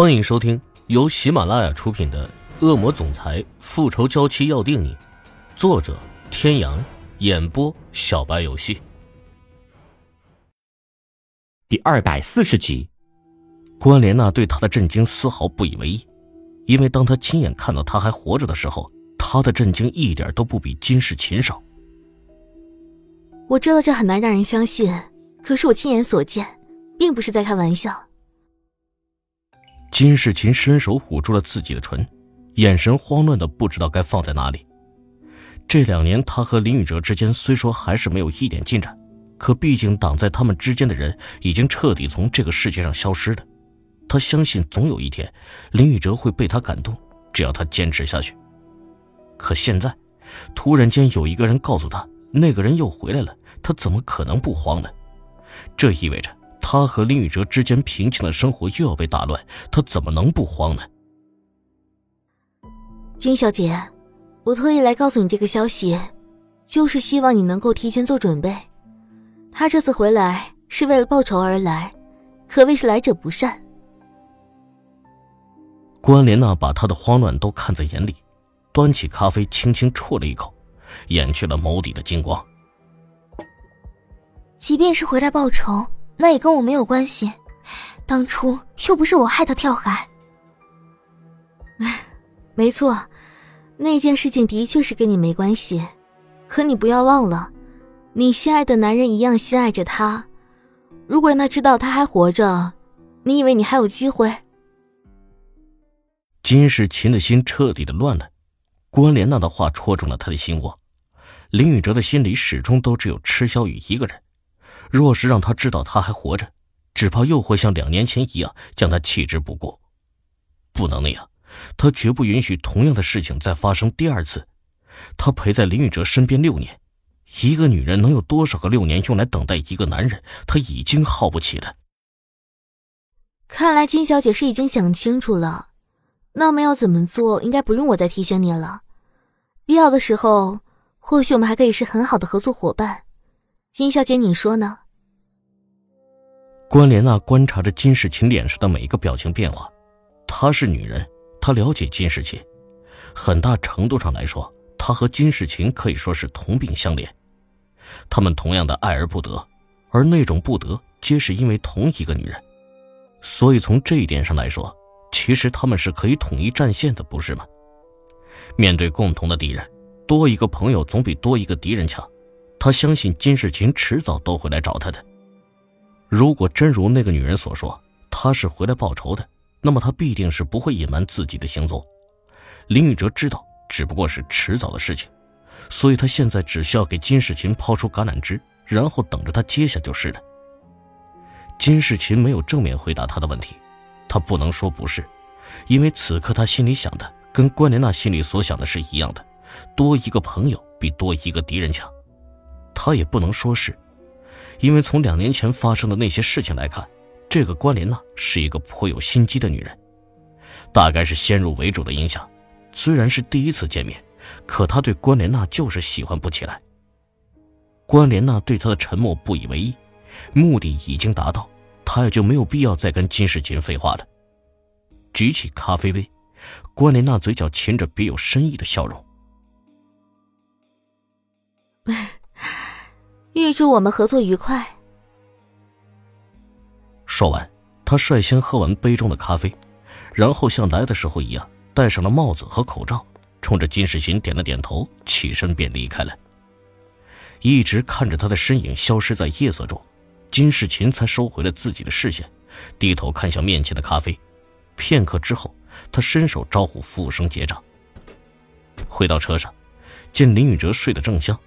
欢迎收听由喜马拉雅出品的《恶魔总裁复仇娇妻要定你》，作者：天阳，演播：小白游戏。第二百四十集，关莲娜对他的震惊丝毫不以为意，因为当他亲眼看到他还活着的时候，他的震惊一点都不比金世琴少。我知道这很难让人相信，可是我亲眼所见，并不是在开玩笑。金世琴伸手捂住了自己的唇，眼神慌乱的不知道该放在哪里。这两年，他和林宇哲之间虽说还是没有一点进展，可毕竟挡在他们之间的人已经彻底从这个世界上消失了。他相信总有一天，林宇哲会被他感动，只要他坚持下去。可现在，突然间有一个人告诉他，那个人又回来了，他怎么可能不慌呢？这意味着……他和林宇哲之间平静的生活又要被打乱，他怎么能不慌呢？金小姐，我特意来告诉你这个消息，就是希望你能够提前做准备。他这次回来是为了报仇而来，可谓是来者不善。关莲娜把他的慌乱都看在眼里，端起咖啡轻轻啜了一口，掩去了眸底的金光。即便是回来报仇。那也跟我没有关系，当初又不是我害他跳海。哎，没错，那件事情的确是跟你没关系，可你不要忘了，你心爱的男人一样心爱着他。如果让他知道他还活着，你以为你还有机会？金世琴的心彻底的乱了，关莲娜的话戳中了他的心窝。林宇哲的心里始终都只有池小雨一个人。若是让他知道他还活着，只怕又会像两年前一样将他弃之不顾。不能那样，他绝不允许同样的事情再发生第二次。他陪在林宇哲身边六年，一个女人能有多少个六年用来等待一个男人？他已经耗不起了。看来金小姐是已经想清楚了，那么要怎么做，应该不用我再提醒你了。必要的时候，或许我们还可以是很好的合作伙伴。金小姐，你说呢？关莲娜观察着金世琴脸上的每一个表情变化。她是女人，她了解金世琴，很大程度上来说，她和金世琴可以说是同病相怜。他们同样的爱而不得，而那种不得，皆是因为同一个女人。所以从这一点上来说，其实他们是可以统一战线的，不是吗？面对共同的敌人，多一个朋友总比多一个敌人强。他相信金世琴迟早都会来找他的。如果真如那个女人所说，他是回来报仇的，那么他必定是不会隐瞒自己的行踪。林宇哲知道，只不过是迟早的事情，所以他现在只需要给金世琴抛出橄榄枝，然后等着他接下就是了。金世琴没有正面回答他的问题，他不能说不是，因为此刻他心里想的跟关莲娜心里所想的是一样的，多一个朋友比多一个敌人强。他也不能说是，因为从两年前发生的那些事情来看，这个关莲娜是一个颇有心机的女人，大概是先入为主的影响。虽然是第一次见面，可他对关莲娜就是喜欢不起来。关莲娜对他的沉默不以为意，目的已经达到，他也就没有必要再跟金世杰废话了。举起咖啡杯，关莲娜嘴角噙着别有深意的笑容。预祝我们合作愉快。说完，他率先喝完杯中的咖啡，然后像来的时候一样戴上了帽子和口罩，冲着金世琴点了点头，起身便离开了。一直看着他的身影消失在夜色中，金世琴才收回了自己的视线，低头看向面前的咖啡。片刻之后，他伸手招呼服务生结账。回到车上，见林宇哲睡得正香。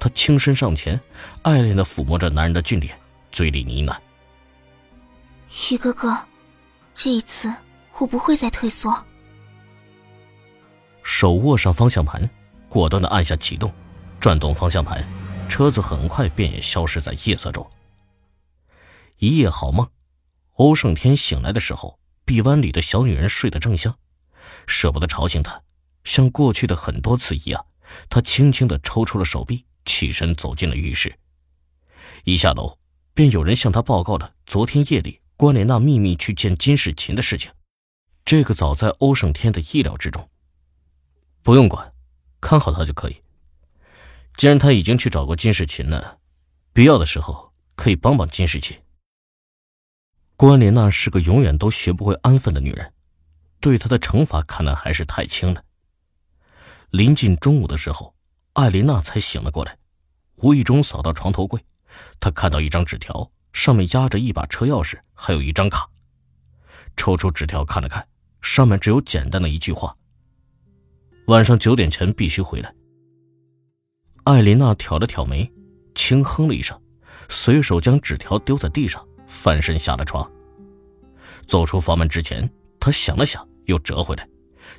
他轻身上前，爱恋的抚摸着男人的俊脸，嘴里呢喃：“于哥哥，这一次我不会再退缩。”手握上方向盘，果断的按下启动，转动方向盘，车子很快便也消失在夜色中。一夜好梦，欧胜天醒来的时候，臂弯里的小女人睡得正香，舍不得吵醒她，像过去的很多次一样，他轻轻的抽出了手臂。起身走进了浴室，一下楼便有人向他报告了昨天夜里关莲娜秘密去见金世琴的事情。这个早在欧胜天的意料之中。不用管，看好他就可以。既然他已经去找过金世琴了，必要的时候可以帮帮金世琴。关莲娜是个永远都学不会安分的女人，对她的惩罚看来还是太轻了。临近中午的时候，艾琳娜才醒了过来，无意中扫到床头柜，他看到一张纸条，上面压着一把车钥匙，还有一张卡。抽出纸条看了看，上面只有简单的一句话：“晚上九点前必须回来。”艾琳娜挑了挑眉，轻哼了一声，随手将纸条丢在地上，翻身下了床。走出房门之前，她想了想，又折回来。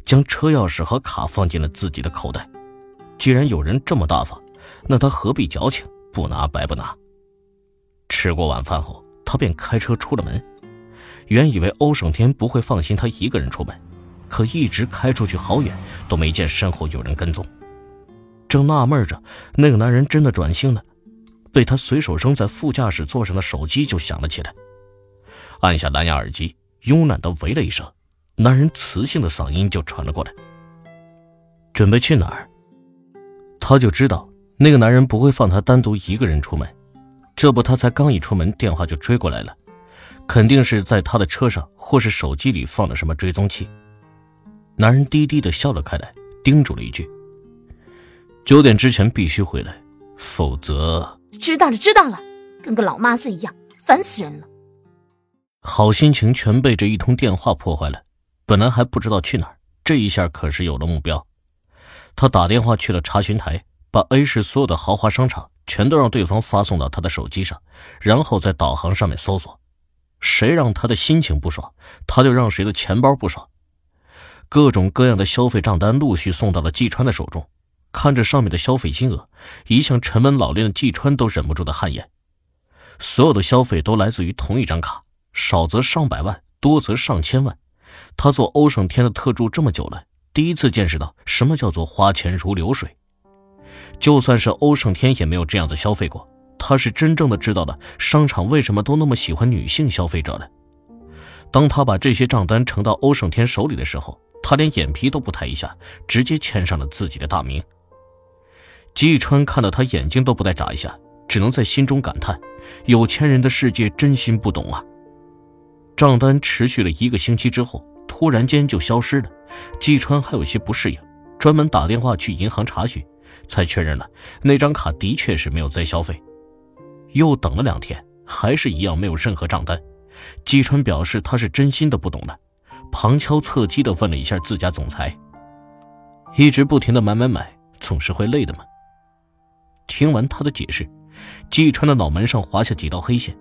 将车钥匙和卡放进了自己的口袋。既然有人这么大方，那他何必矫情？不拿白不拿。吃过晚饭后，他便开车出了门。原以为欧胜天不会放心他一个人出门，可一直开出去好远，都没见身后有人跟踪。正纳闷着，那个男人真的转性了，被他随手扔在副驾驶座上的手机就响了起来。按下蓝牙耳机，慵懒的喂了一声。男人磁性的嗓音就传了过来：“准备去哪儿？”他就知道那个男人不会放他单独一个人出门，这不，他才刚一出门，电话就追过来了，肯定是在他的车上或是手机里放了什么追踪器。男人低低的笑了开来，叮嘱了一句：“九点之前必须回来，否则……”知道了，知道了，跟个老妈子一样，烦死人了。好心情全被这一通电话破坏了。本来还不知道去哪儿，这一下可是有了目标。他打电话去了查询台，把 A 市所有的豪华商场全都让对方发送到他的手机上，然后在导航上面搜索。谁让他的心情不爽，他就让谁的钱包不爽。各种各样的消费账单陆续送到了季川的手中，看着上面的消费金额，一向沉稳老练的季川都忍不住的汗颜。所有的消费都来自于同一张卡，少则上百万，多则上千万。他做欧胜天的特助这么久了，第一次见识到什么叫做花钱如流水。就算是欧胜天也没有这样的消费过。他是真正的知道了商场为什么都那么喜欢女性消费者了。当他把这些账单呈到欧胜天手里的时候，他连眼皮都不抬一下，直接签上了自己的大名。季川看到他眼睛都不带眨一下，只能在心中感叹：有钱人的世界真心不懂啊。账单持续了一个星期之后，突然间就消失了。季川还有些不适应，专门打电话去银行查询，才确认了那张卡的确是没有再消费。又等了两天，还是一样没有任何账单。季川表示他是真心的不懂了，旁敲侧击的问了一下自家总裁：“一直不停的买买买，总是会累的吗？”听完他的解释，季川的脑门上划下几道黑线。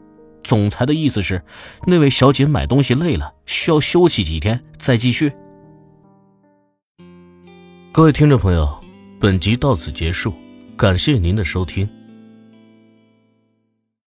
总裁的意思是，那位小姐买东西累了，需要休息几天再继续。各位听众朋友，本集到此结束，感谢您的收听。